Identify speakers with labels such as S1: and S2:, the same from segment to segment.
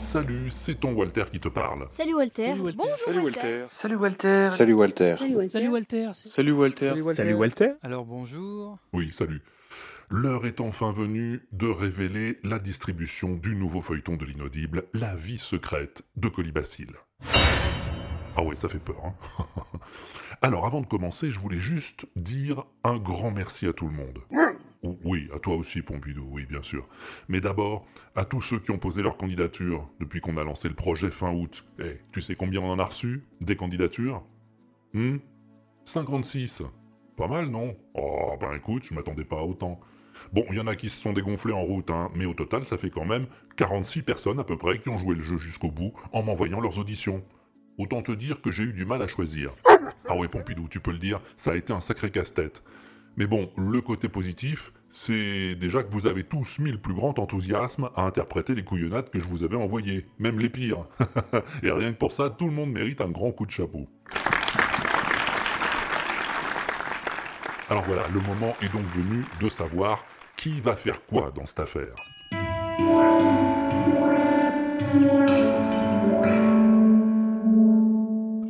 S1: Salut, c'est ton Walter qui te parle.
S2: Salut Walter.
S3: Salut Walter.
S2: Bonjour
S3: Salut Walter.
S4: Salut Walter.
S5: Salut Walter.
S2: Salut Walter.
S3: Salut Walter.
S5: Salut Walter.
S4: Salut Walter.
S3: Alors bonjour.
S1: Oui, salut. L'heure est enfin venue de révéler la distribution du nouveau feuilleton de l'inaudible, La vie secrète de Colibacille. Ah ouais, ça fait peur. Hein Alors, avant de commencer, je voulais juste dire un grand merci à tout le monde. Ou- Oui, à toi aussi, Pompidou, oui, bien sûr. Mais d'abord, à tous ceux qui ont posé leur candidature depuis qu'on a lancé le projet fin août. Eh, tu sais combien on en a reçu Des candidatures? Hmm? 56. Pas mal, non? Oh, ben écoute, je m'attendais pas à autant. Bon, il y en a qui se sont dégonflés en route, hein, mais au total, ça fait quand même 46 personnes à peu près qui ont joué le jeu jusqu'au bout en m'envoyant leurs auditions. Autant te dire que j'ai eu du mal à choisir. Ah ouais, Pompidou, tu peux le dire, ça a été un sacré casse-tête. Mais bon, le côté positif, c'est déjà que vous avez tous mis le plus grand enthousiasme à interpréter les couillonnades que je vous avais envoyées, même les pires. Et rien que pour ça, tout le monde mérite un grand coup de chapeau. Alors voilà, le moment est donc venu de savoir qui va faire quoi dans cette affaire.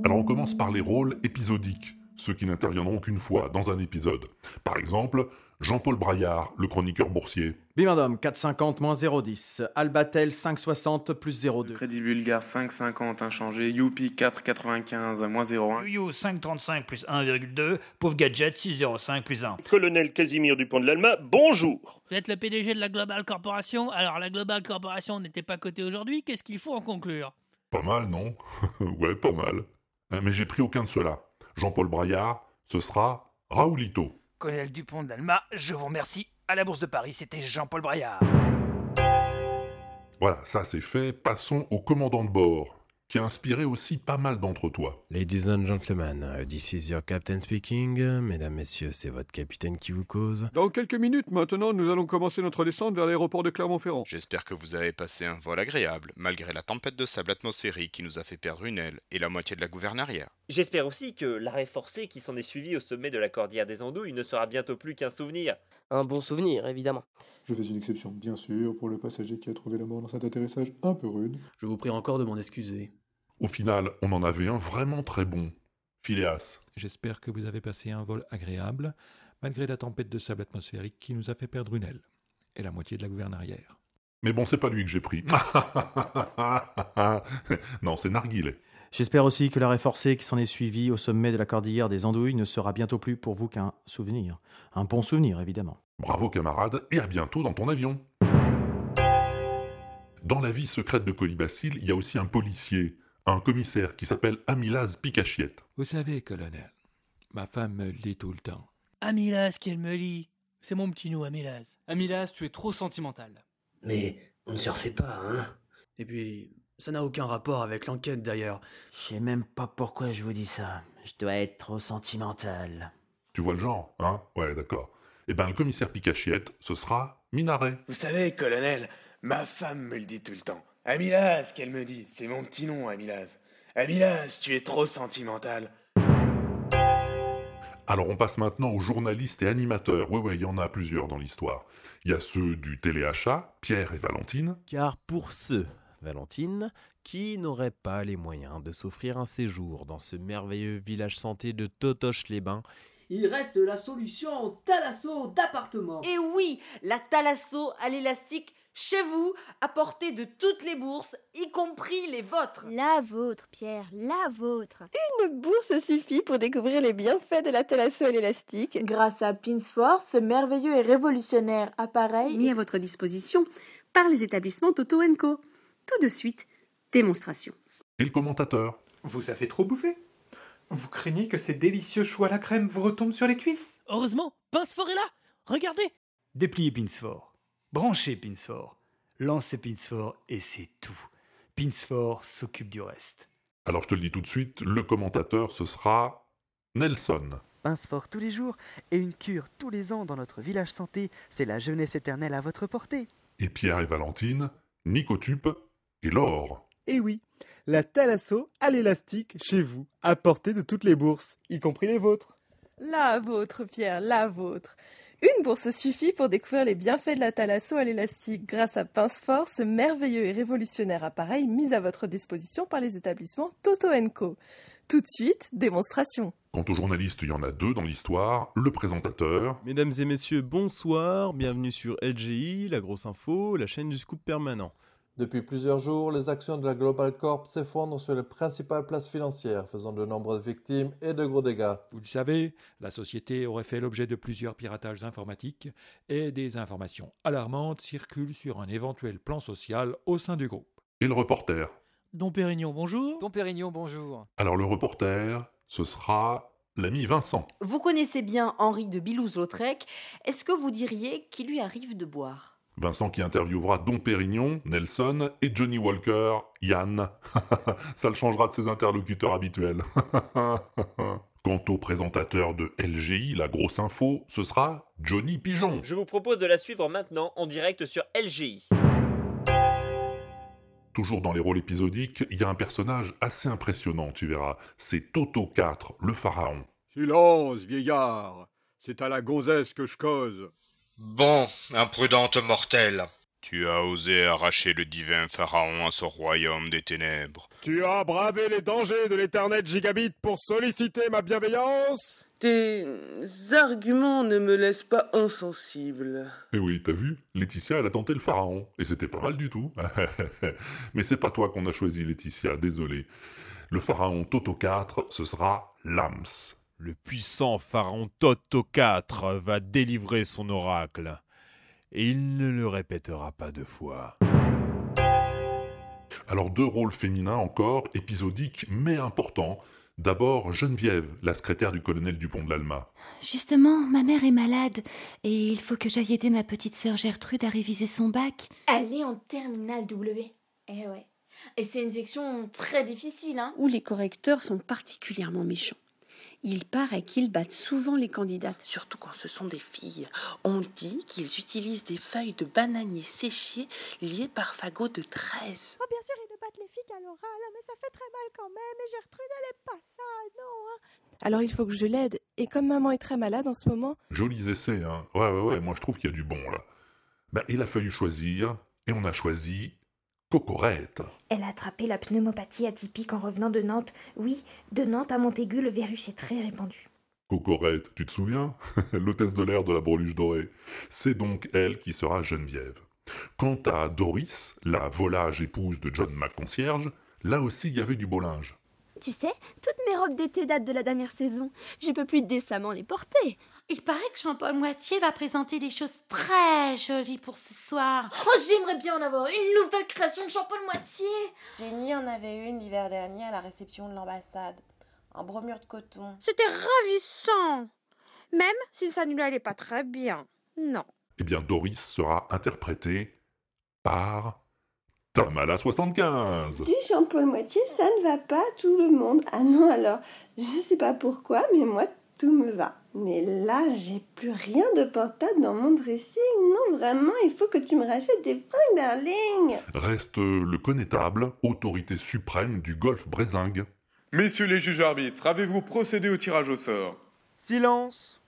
S1: Alors on commence par les rôles épisodiques, ceux qui n'interviendront qu'une fois dans un épisode. Par exemple, Jean-Paul Braillard, le chroniqueur boursier.
S6: Bimendum 450 moins 010. Albatel 560 plus 02.
S4: Crédit Bulgare 5,50 inchangé. Youpi 4,95 moins 0,1.
S7: Yo 535 plus 1,2, pauvre gadget 605 plus 1.
S8: Colonel Casimir Dupont de l'Alma, bonjour.
S9: Vous êtes le PDG de la Global Corporation. Alors, la Global Corporation n'était pas cotée aujourd'hui. Qu'est-ce qu'il faut en conclure?
S1: Pas mal, non? Ouais, pas mal. Euh, Mais j'ai pris aucun de ceux-là. Jean-Paul Braillard, ce sera Raoulito.
S10: Colonel Dupont d'Alma, je vous remercie. À la Bourse de Paris, c'était Jean-Paul Braillard.
S1: Voilà, ça c'est fait. Passons au commandant de bord, qui a inspiré aussi pas mal d'entre toi.
S11: Ladies and gentlemen, uh, this is your captain speaking. Mesdames, messieurs, c'est votre capitaine qui vous cause.
S12: Dans quelques minutes maintenant, nous allons commencer notre descente vers l'aéroport de Clermont-Ferrand.
S5: J'espère que vous avez passé un vol agréable, malgré la tempête de sable atmosphérique qui nous a fait perdre une aile et la moitié de la gouvernarière.
S13: J'espère aussi que l'arrêt forcé qui s'en est suivi au sommet de la cordillère des Andouilles ne sera bientôt plus qu'un souvenir.
S14: Un bon souvenir, évidemment.
S15: Je fais une exception, bien sûr, pour le passager qui a trouvé la mort dans cet atterrissage un peu rude.
S16: Je vous prie encore de m'en excuser.
S1: Au final, on en avait un vraiment très bon. Phileas.
S3: J'espère que vous avez passé un vol agréable, malgré la tempête de sable atmosphérique qui nous a fait perdre une aile et la moitié de la gouvernarière.
S1: Mais bon, c'est pas lui que j'ai pris. non, c'est Narguilé.
S6: J'espère aussi que l'arrêt forcé qui s'en est suivi au sommet de la cordillère des Andouilles ne sera bientôt plus pour vous qu'un souvenir. Un bon souvenir, évidemment.
S1: Bravo camarade, et à bientôt dans ton avion. Dans la vie secrète de Colibacille, il y a aussi un policier, un commissaire qui s'appelle Amilaz Picachiette.
S3: Vous savez, colonel, ma femme me le dit tout le temps.
S9: Amilas, qu'elle me lit. C'est mon petit nous, Amilas.
S16: Amilas, tu es trop sentimental.
S17: Mais on ne se refait pas, hein
S16: Et puis, ça n'a aucun rapport avec l'enquête d'ailleurs.
S18: Je sais même pas pourquoi je vous dis ça. Je dois être trop sentimental.
S1: Tu vois le genre, hein? Ouais, d'accord. Eh ben, le commissaire Picachiette, ce sera Minaret.
S19: Vous savez, colonel, ma femme me le dit tout le temps. Amilaz, qu'elle me dit. C'est mon petit nom, Amilaz. Amilaz, tu es trop sentimental.
S1: Alors on passe maintenant aux journalistes et animateurs. Ouais, ouais, il y en a plusieurs dans l'histoire. Il y a ceux du téléachat, Pierre et Valentine.
S11: Car pour ceux, Valentine, qui n'auraient pas les moyens de s'offrir un séjour dans ce merveilleux village santé de Totoche-les-Bains,
S20: il reste la solution Thalasso d'appartement.
S7: Et oui, la Thalasso à l'élastique chez vous, à portée de toutes les bourses, y compris les vôtres.
S2: La vôtre, Pierre, la vôtre.
S3: Une bourse suffit pour découvrir les bienfaits de la Thalasso à l'élastique.
S4: Grâce à Pinsfor, ce merveilleux et révolutionnaire appareil
S8: mis à votre disposition par les établissements Toto Co. Tout de suite, démonstration.
S1: Et le commentateur?
S13: Vous avez trop bouffé Vous craignez que ces délicieux choux à la crème vous retombent sur les cuisses?
S9: Heureusement, Pinsfort est là Regardez
S7: Dépliez Pinsfort. Branchez Pinsfort. Lancez Pinsfort et c'est tout. Pinsfort s'occupe du reste.
S1: Alors je te le dis tout de suite, le commentateur, ce sera Nelson.
S5: Pinsfort tous les jours et une cure tous les ans dans notre village santé, c'est la jeunesse éternelle à votre portée.
S1: Et Pierre et Valentine, Nicotup et Laure.
S15: Et Eh oui, la Thalasso à l'élastique chez vous, à portée de toutes les bourses, y compris les vôtres.
S3: La vôtre, Pierre, la vôtre.
S21: Une bourse suffit pour découvrir les bienfaits de la thalasso à l'élastique grâce à Pince Fort, ce merveilleux et révolutionnaire appareil mis à votre disposition par les établissements Toto Co. Tout de suite, démonstration.
S1: Quant aux journalistes, il y en a deux dans l'histoire, le présentateur.
S11: Mesdames et messieurs, bonsoir, bienvenue sur LGI, la grosse info, la chaîne du scoop permanent.
S22: Depuis plusieurs jours, les actions de la Global Corp s'effondrent sur les principales places financières, faisant de nombreuses victimes et de gros dégâts.
S3: Vous le savez, la société aurait fait l'objet de plusieurs piratages informatiques et des informations alarmantes circulent sur un éventuel plan social au sein du groupe.
S1: Et le reporter
S9: Dom Pérignon, bonjour.
S23: Dom Pérignon, bonjour.
S1: Alors le reporter, ce sera l'ami Vincent.
S24: Vous connaissez bien Henri de Bilouz-Lautrec. Est-ce que vous diriez qu'il lui arrive de boire?
S1: Vincent qui interviewera Dom Pérignon, Nelson et Johnny Walker, Yann. Ça le changera de ses interlocuteurs habituels. Quant au présentateur de LGI, la grosse info, ce sera Johnny Pigeon.
S13: Je vous propose de la suivre maintenant en direct sur LGI.
S1: Toujours dans les rôles épisodiques, il y a un personnage assez impressionnant, tu verras. C'est Toto 4, le pharaon.
S12: Silence, vieillard. C'est à la gonzesse que je cause.
S25: Bon, imprudente mortelle.
S5: Tu as osé arracher le divin pharaon à son royaume des ténèbres.
S12: Tu as bravé les dangers de l'éternel gigabit pour solliciter ma bienveillance?
S26: Tes arguments ne me laissent pas insensible.
S1: Eh oui, t'as vu? Laetitia, elle a tenté le pharaon. Et c'était pas mal du tout. Mais c'est pas toi qu'on a choisi, Laetitia, désolé. Le pharaon Toto 4, ce sera Lams.
S11: Le puissant pharaon Toto 4 va délivrer son oracle. Et il ne le répétera pas deux fois.
S1: Alors deux rôles féminins encore, épisodiques mais importants. D'abord Geneviève, la secrétaire du colonel Dupont de l'Alma.
S2: Justement, ma mère est malade et il faut que j'aille aider ma petite sœur Gertrude à réviser son bac.
S27: Elle est en terminale W. Eh ouais. Et c'est une section très difficile, hein.
S8: Où les correcteurs sont particulièrement méchants. Il paraît qu'ils battent souvent les candidates.
S28: Surtout quand ce sont des filles. On dit qu'ils utilisent des feuilles de bananier séchées liées par fagots de 13.
S29: Oh, bien sûr, ils ne battent les filles qu'à l'oral, mais ça fait très mal quand même. Et Gertrude, elle est pas ça, non. Hein.
S21: Alors il faut que je l'aide. Et comme maman est très malade en ce moment.
S1: Jolis essais, hein. Ouais, ouais, ouais, moi je trouve qu'il y a du bon là. Ben, il a fallu choisir, et on a choisi Cocorette.
S2: Elle a attrapé la pneumopathie atypique en revenant de Nantes. Oui, de Nantes à Montaigu, le virus est très répandu.
S1: Cocorette, tu te souviens? L'hôtesse de l'air de la breluche dorée. C'est donc elle qui sera Geneviève. Quant à Doris, la volage épouse de John McConcierge, là aussi il y avait du beau linge.
S27: Tu sais, toutes mes robes d'été datent de la dernière saison. Je peux plus décemment les porter.
S30: Il paraît que Jean-Paul Moitié va présenter des choses très jolies pour ce soir.
S27: Oh, j'aimerais bien en avoir une nouvelle création de Jean-Paul Moitié.
S31: Jenny en avait une l'hiver dernier à la réception de l'ambassade. En bromure de coton.
S27: C'était ravissant. Même si ça ne lui allait pas très bien. Non.
S1: Eh bien, Doris sera interprétée par Tamala 75.
S32: Dis Jean-Paul Moitié, ça ne va pas à tout le monde. Ah non, alors, je sais pas pourquoi, mais moi, tout me va. Mais là, j'ai plus rien de portable dans mon dressing. Non, vraiment, il faut que tu me rachètes des fringues, darling.
S1: Reste le connétable, autorité suprême du golf brésingue.
S4: Messieurs les juges arbitres, avez-vous procédé au tirage au sort?
S33: Silence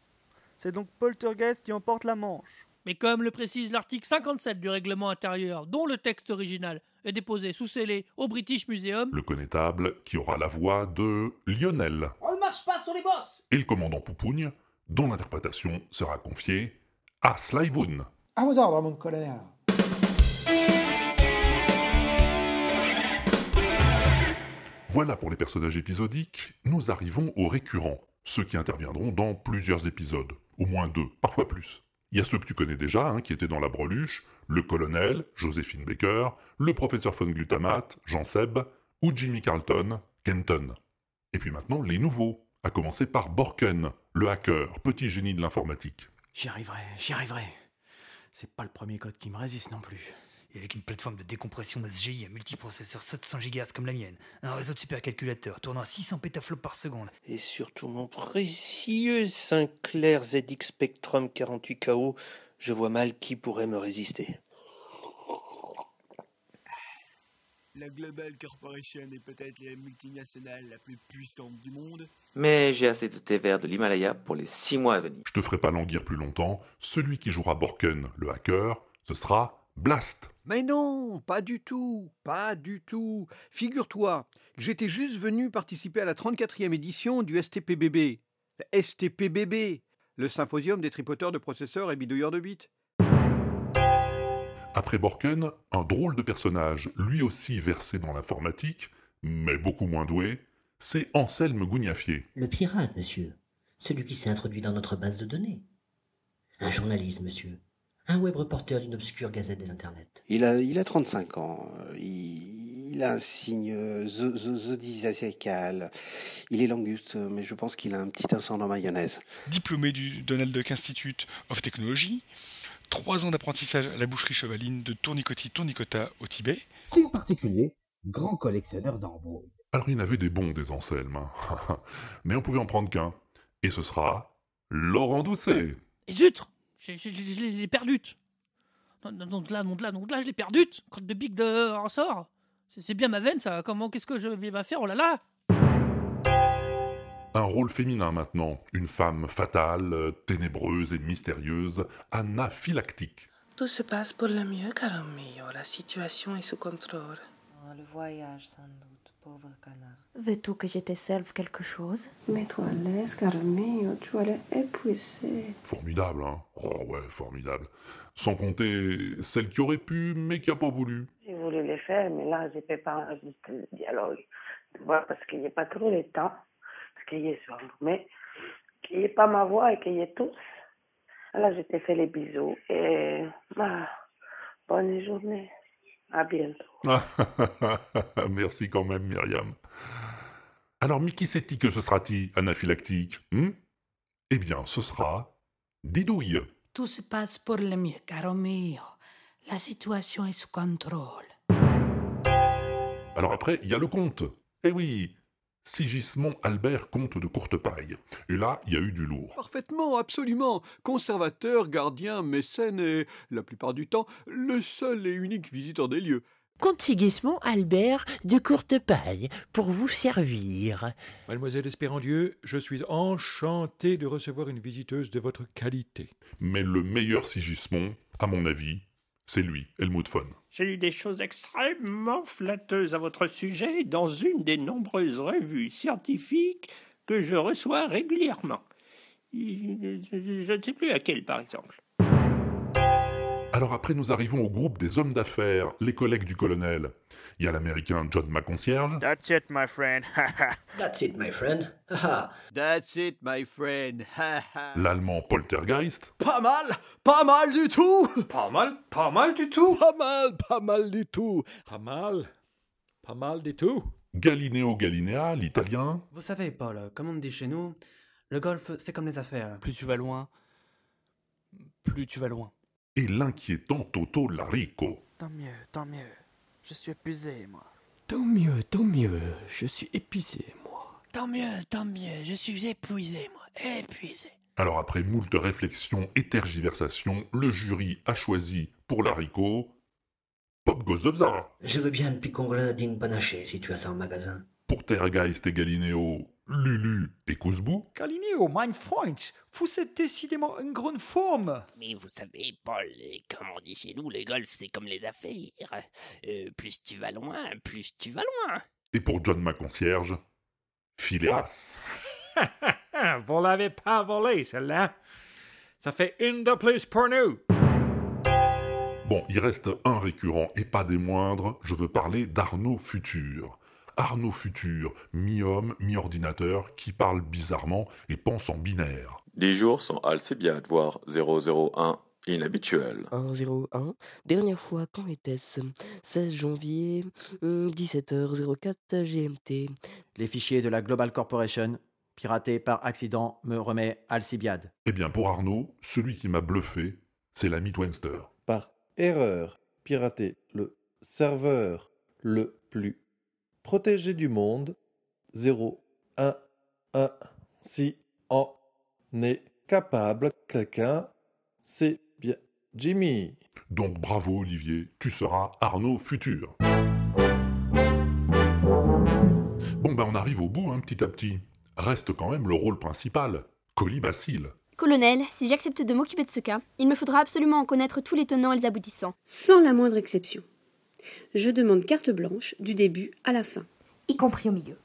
S33: C'est donc Poltergeist qui emporte la manche.
S9: Mais comme le précise l'article 57 du règlement intérieur, dont le texte original est déposé sous scellé au British Museum,
S1: Le connétable qui aura la voix de Lionel.
S20: On ne marche pas sur les bosses
S1: Et le commandant Poupougne, dont l'interprétation sera confiée à Slyvoon.
S15: À vos ordres, mon colonel.
S1: Voilà pour les personnages épisodiques, nous arrivons aux récurrents, ceux qui interviendront dans plusieurs épisodes, au moins deux, parfois plus. Il y a ceux que tu connais déjà, hein, qui étaient dans la breluche, le colonel, Joséphine Baker, le professeur von Glutamate, Jean Seb, ou Jimmy Carlton, Kenton. Et puis maintenant, les nouveaux, à commencer par Borken, le hacker, petit génie de l'informatique.
S6: J'y arriverai, j'y arriverai. C'est pas le premier code qui me résiste non plus.
S7: Et avec une plateforme de décompression SGI à multiprocesseur 700 GHz comme la mienne, un réseau de supercalculateurs tournant à 600 pétaflops par seconde.
S17: Et surtout mon précieux Sinclair ZX Spectrum 48KO, je vois mal qui pourrait me résister.
S34: La Global Corporation est peut-être la multinationale la plus puissante du monde.
S35: Mais j'ai assez de thé vert de l'Himalaya pour les six mois à venir.
S1: Je te ferai pas languir plus longtemps. Celui qui jouera Borken, le hacker, ce sera Blast.
S36: Mais non, pas du tout, pas du tout. Figure-toi, j'étais juste venu participer à la 34e édition du STPBB. Le STPBB, le symposium des tripoteurs de processeurs et bidouilleurs de bits.
S1: Après Borken, un drôle de personnage, lui aussi versé dans l'informatique, mais beaucoup moins doué, c'est Anselme Gougnafier.
S37: Le pirate, monsieur. Celui qui s'est introduit dans notre base de données. Un journaliste, monsieur. Un web reporter d'une obscure gazette des internets.
S38: Il a, il a 35 ans. Il, il a un signe euh, zo- zo- zodiacal. Il est languste, mais je pense qu'il a un petit incendie en mayonnaise.
S39: Diplômé du Donald Duck Institute of Technology, trois ans d'apprentissage à la boucherie chevaline de Tournicotis-Tournicota au Tibet.
S40: Signe particulier, grand collectionneur d'embaumes.
S1: Alors il y en avait des bons des Anselmes, hein. mais on pouvait en prendre qu'un. Et ce sera Laurent Doucet.
S9: Et zut Je je- je- je l'ai perdu. Non, non, non, de là, non, de là, non, de là, je l'ai perdu. Crotte de bique de ressort. C'est bien ma veine, ça. Comment, qu'est-ce que je vais va faire? Oh là là
S1: Un rôle féminin maintenant, une femme fatale, ténébreuse et mystérieuse, anaphylactique.
S28: Tout se passe pour le mieux, caro mio. La situation est sous contrôle.
S31: Le voyage, sans doute, pauvre canard.
S2: Veux-tu que je te serve quelque chose?
S32: Mets-toi à l'aise, caro mio, tu as l'air épuisé.
S1: Formidable, hein? Oh ouais, formidable. Sans compter celle qui aurait pu, mais qui a pas voulu.
S41: J'ai voulu le faire, mais là, je ne peux pas enregistrer le dialogue. Tu vois, parce qu'il n'y a pas trop de temps, parce qu'il y a sombre. Mais qu'il n'y ait pas ma voix et qu'il y ait tous. Alors, je te fais les bisous et bah, bonne journée. À bientôt.
S1: Merci quand même, Myriam. Alors, mais qui c'est-il que ce sera-t-il, anaphylactique hmm? Eh bien, ce sera Didouille.
S30: Tout se passe pour le mieux, caro mio. La situation est sous contrôle.
S1: Alors après, il y a le comte. Eh oui, Sigismond Albert, comte de Courtepaille. Et là, il y a eu du lourd.
S36: Parfaitement, absolument. Conservateur, gardien, mécène et, la plupart du temps, le seul et unique visiteur des lieux.
S42: Comte Sigismond Albert de Courtepaille, pour vous servir.
S43: Mademoiselle Espérandieu, je suis enchanté de recevoir une visiteuse de votre qualité.
S1: Mais le meilleur Sigismond, à mon avis, c'est lui, Helmut Von.
S44: J'ai lu des choses extrêmement flatteuses à votre sujet dans une des nombreuses revues scientifiques que je reçois régulièrement. Je ne sais plus à quelle, par exemple.
S1: Alors après, nous arrivons au groupe des hommes d'affaires, les collègues du colonel. Il y a l'américain John McConcierge,
S45: That's it, my friend.
S37: That's it, my friend.
S36: That's it, my friend.
S1: l'allemand Poltergeist,
S36: pas mal, pas mal du tout.
S43: Pas mal, pas mal du tout.
S36: Pas mal, pas mal du tout.
S43: Pas mal, pas mal du tout.
S1: Galileo Galilea, l'italien,
S46: Vous savez, Paul, comme on dit chez nous, le golf, c'est comme les affaires. Plus tu vas loin, plus tu vas loin.
S1: Et l'inquiétant Toto Larico.
S33: Tant mieux, tant mieux. Je suis épuisé, moi.
S43: Tant mieux, tant mieux. Je suis épuisé, moi.
S9: Tant mieux, tant mieux. Je suis épuisé, moi. Épuisé.
S1: Alors après moult réflexions et tergiversations, le jury a choisi pour Larico Pop Gozovza.
S37: Je veux bien une picon grenadine panachée si tu as ça en magasin.
S1: Pour Tergeist et Galileo, Lulu et Kouzbou.
S7: Galileo, mein Freund, vous êtes décidément en grande forme.
S44: Mais vous savez, Paul, comme on dit chez nous, le golf, c'est comme les affaires. Euh, plus tu vas loin, plus tu vas loin.
S1: Et pour John McConcierge, Phileas.
S43: Vous l'avez pas volé, celle-là. Ça fait une de plus pour nous.
S1: Bon, il reste un récurrent et pas des moindres, je veux parler d'Arnaud Futur. Arnaud Futur, mi-homme, mi-ordinateur, qui parle bizarrement et pense en binaire.
S45: Les jours sont Alcibiades, voire 001 inhabituels.
S47: 101. Dernière fois, quand était-ce? 16 janvier, hum, 17h04 GMT.
S6: Les fichiers de la Global Corporation, piratés par accident, me remet Alcibiade.
S1: Eh bien, pour Arnaud, celui qui m'a bluffé, c'est l'ami Twenster.
S48: Par erreur, pirater le serveur le plus protégé du monde, 0, 1, 1, si en est capable quelqu'un, c'est bien Jimmy.
S1: Donc bravo Olivier, tu seras Arnaud Futur. Bon ben on arrive au bout, hein, petit à petit. Reste quand même le rôle principal, Colibacille.
S49: Colonel, si j'accepte de m'occuper de ce cas, il me faudra absolument en connaître tous les tenants et les aboutissants.
S50: Sans la moindre exception. Je demande carte blanche du début à la fin.
S2: Y compris au milieu.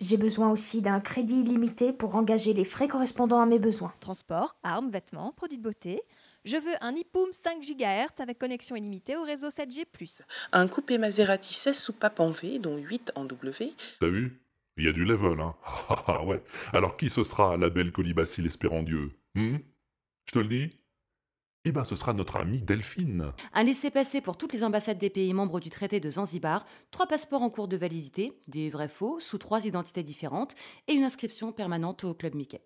S2: J'ai besoin aussi d'un crédit illimité pour engager les frais correspondant à mes besoins.
S51: Transport, armes, vêtements, produits de beauté. Je veux un iPoom 5 GHz avec connexion illimitée au réseau 7G+.
S28: Un coupé Maserati 16 soupapes en V, dont 8 en W.
S1: T'as vu? Il y a du level, hein Ah ouais. Alors qui ce sera, la belle Colibacille Espérandieu hmm? Je te le dis? Eh ben, ce sera notre amie Delphine.
S52: Un laissez-passer pour toutes les ambassades des pays membres du traité de Zanzibar, trois passeports en cours de validité, des vrais faux, sous trois identités différentes, et une inscription permanente au Club Mickey.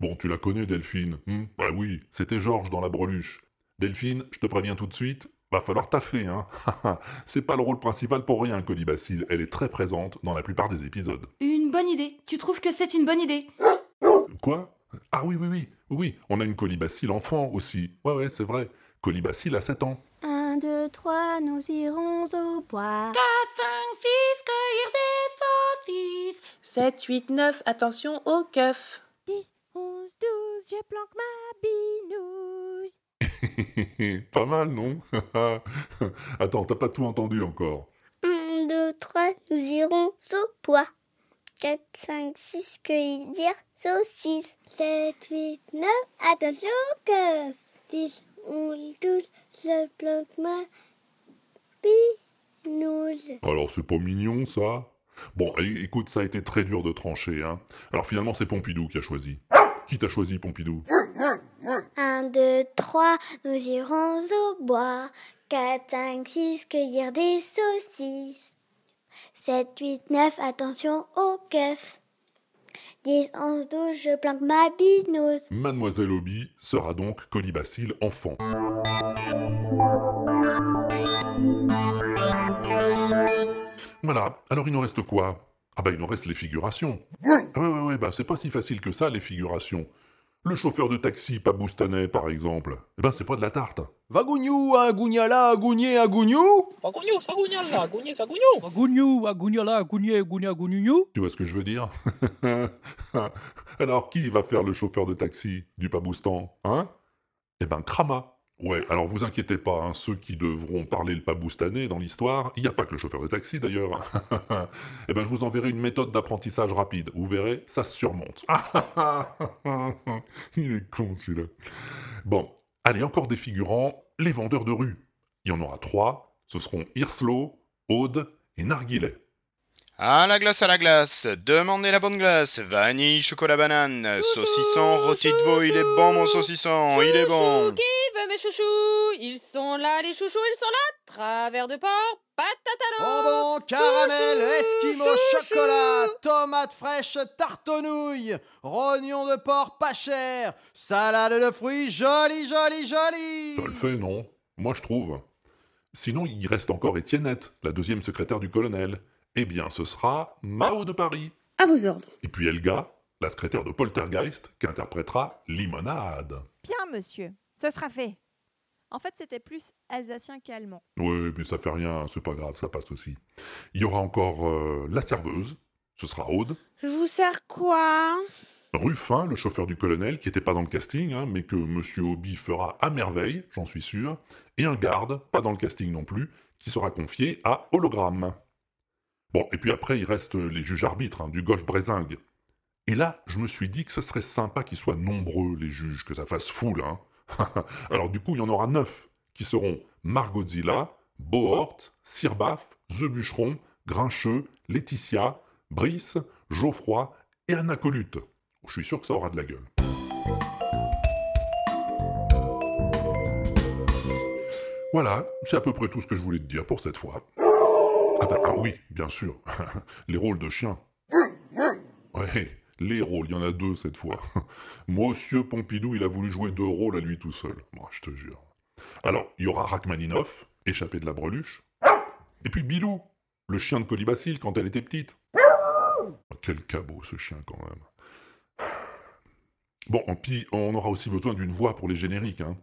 S1: Bon, tu la connais, Delphine hmm Bah oui, c'était Georges dans la breluche. Delphine, je te préviens tout de suite, va falloir taffer, hein C'est pas le rôle principal pour rien, Colibacille. Elle est très présente dans la plupart des épisodes.
S52: Une bonne idée Tu trouves que c'est une bonne idée?
S1: Quoi? Ah oui, oui, oui, oui, on a une colibacille enfant aussi. Ouais, ouais, c'est vrai. Colibacille a 7 ans.
S49: 1, 2, 3, nous irons au bois.
S31: 4, 5, 6, cueillir des saucisses.
S28: 7, 8, 9, attention au keuf.
S49: 10, 11, 12, je planque ma binouse.
S1: pas mal, non? Attends, t'as pas tout entendu encore.
S31: 1, 2, 3, nous irons au bois. 4, 5, 6, cueillir saucisses. 7, 8, 9, attention keuf. 10, 11, 12, je plante ma binouse.
S1: Alors c'est pas mignon ça? Bon, écoute, ça a été très dur de trancher. Hein. Alors finalement c'est Pompidou qui a choisi. Qui t'a choisi Pompidou?
S31: 1, 2, 3, nous irons au bois. 4, 5, 6, cueillir des saucisses. 7, 8, 9, attention au keuf. 10, 11, 12, je planque ma binouse.
S1: Mademoiselle Obi sera donc colibacille enfant. Voilà, alors il nous reste quoi? Ah bah il nous reste les figurations. Ah ouais ouais ouais, bah c'est pas si facile que ça les figurations. Le chauffeur de taxi pas boustanais, par exemple, eh ben c'est pas de la tarte.
S53: Vagougnou, agouniala, agougné, agougnou
S9: Vagougnou, sagougnala, agouigné, sagougnou Vagougnou, agougnala, agouigné, agouigné, agouignou
S1: Tu vois ce que je veux dire? Alors qui va faire le chauffeur de taxi du Paboustan Hein? Eh ben Krama. Ouais, alors vous inquiétez pas, hein, ceux qui devront parler le paboustanais dans l'histoire, il n'y a pas que le chauffeur de taxi d'ailleurs. eh ben je vous enverrai une méthode d'apprentissage rapide, vous verrez, ça se surmonte. il est con celui-là. Bon, allez, encore des figurants, les vendeurs de rue. Il y en aura trois, ce seront Hirslo, Aude et Narguilet.
S54: À la glace, à la glace, demandez la bonne glace, vanille, chocolat, banane, saucisson, rôti de veau, il est bon mon saucisson, il est bon.
S49: Qui veut mes chouchous Ils sont là les chouchous, ils sont là Travers de porc, patate à l'eau
S53: Bonbon, caramel, esquimau, chocolat, tomate fraîche, tartonouille, rognon de porc pas cher, salade de fruits, joli, joli, joli
S1: Ça le fait, non Moi je trouve. Sinon, il reste encore Étiennette, la deuxième secrétaire du colonel. Eh bien, ce sera Mao de Paris.
S50: À vos ordres.
S1: Et puis Elga, la secrétaire de Poltergeist, qui interprétera Limonade.
S51: Bien, monsieur, ce sera fait. En fait, c'était plus alsacien qu'allemand.
S1: Oui, mais ça fait rien, c'est pas grave, ça passe aussi. Il y aura encore euh, la serveuse, ce sera Aude.
S49: Je vous sers quoi?
S1: Ruffin, le chauffeur du colonel, qui n'était pas dans le casting, hein, mais que Monsieur Hobby fera à merveille, j'en suis sûr. Et un garde, pas dans le casting non plus, qui sera confié à Hologramme. Bon, et puis après, il reste les juges arbitres hein, du golf Brézingue. Et là, je me suis dit que ce serait sympa qu'ils soient nombreux, les juges, que ça fasse foule. Hein. Alors du coup, il y en aura neuf, qui seront Margotzilla, Bohort, Sirbaf, The Bûcheron, Grincheux, Laetitia, Brice, Geoffroy et Anacolute. Je suis sûr que ça aura de la gueule. Voilà, c'est à peu près tout ce que je voulais te dire pour cette fois. Ah bah ah oui, bien sûr. les rôles de chien. Ouais, les rôles, il y en a deux cette fois. Monsieur Pompidou, il a voulu jouer deux rôles à lui tout seul. Moi, je te jure. Alors, il y aura Rachmaninoff, échappé de la breluche. Et puis Bilou, le chien de Colibacille quand elle était petite. Quel cabot ce chien quand même. Bon, puis on aura aussi besoin d'une voix pour les génériques. Hein.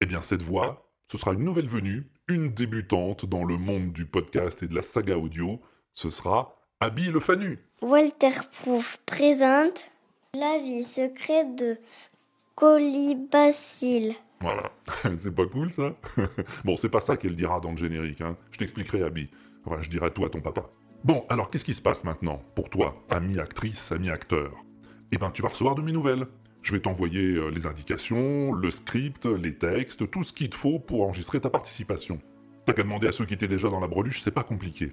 S1: Eh bien, cette voix, ce sera une nouvelle venue, une débutante dans le monde du podcast et de la saga audio. Ce sera Abby le Fanu.
S31: Walter Proof présente La vie secrète de Colibacille.
S1: Voilà, c'est pas cool ça? Bon, c'est pas ça qu'elle dira dans le générique, hein. Je t'expliquerai, Abby. Enfin, je dirai tout à ton papa. Bon, alors qu'est-ce qui se passe maintenant Pour toi, ami actrice, ami acteur? Eh ben, tu vas recevoir de mes nouvelles. Je vais t'envoyer euh, les indications, le script, les textes, tout ce qu'il te faut pour enregistrer ta participation. T'as qu'à demander à ceux qui étaient déjà dans la breluche, c'est pas compliqué.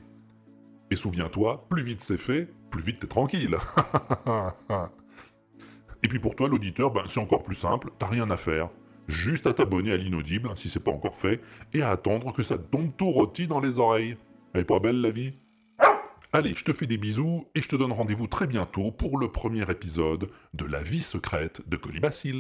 S1: Et souviens-toi, plus vite c'est fait, plus vite t'es tranquille. Et puis pour toi, l'auditeur, ben, c'est encore plus simple, t'as rien à faire. Juste à t'abonner à l'inaudible, si c'est pas encore fait, et à attendre que ça tombe tout rôti dans les oreilles. Elle est pas belle la vie? Allez, je te fais des bisous et je te donne rendez-vous très bientôt pour le premier épisode de La vie secrète de Colibacille.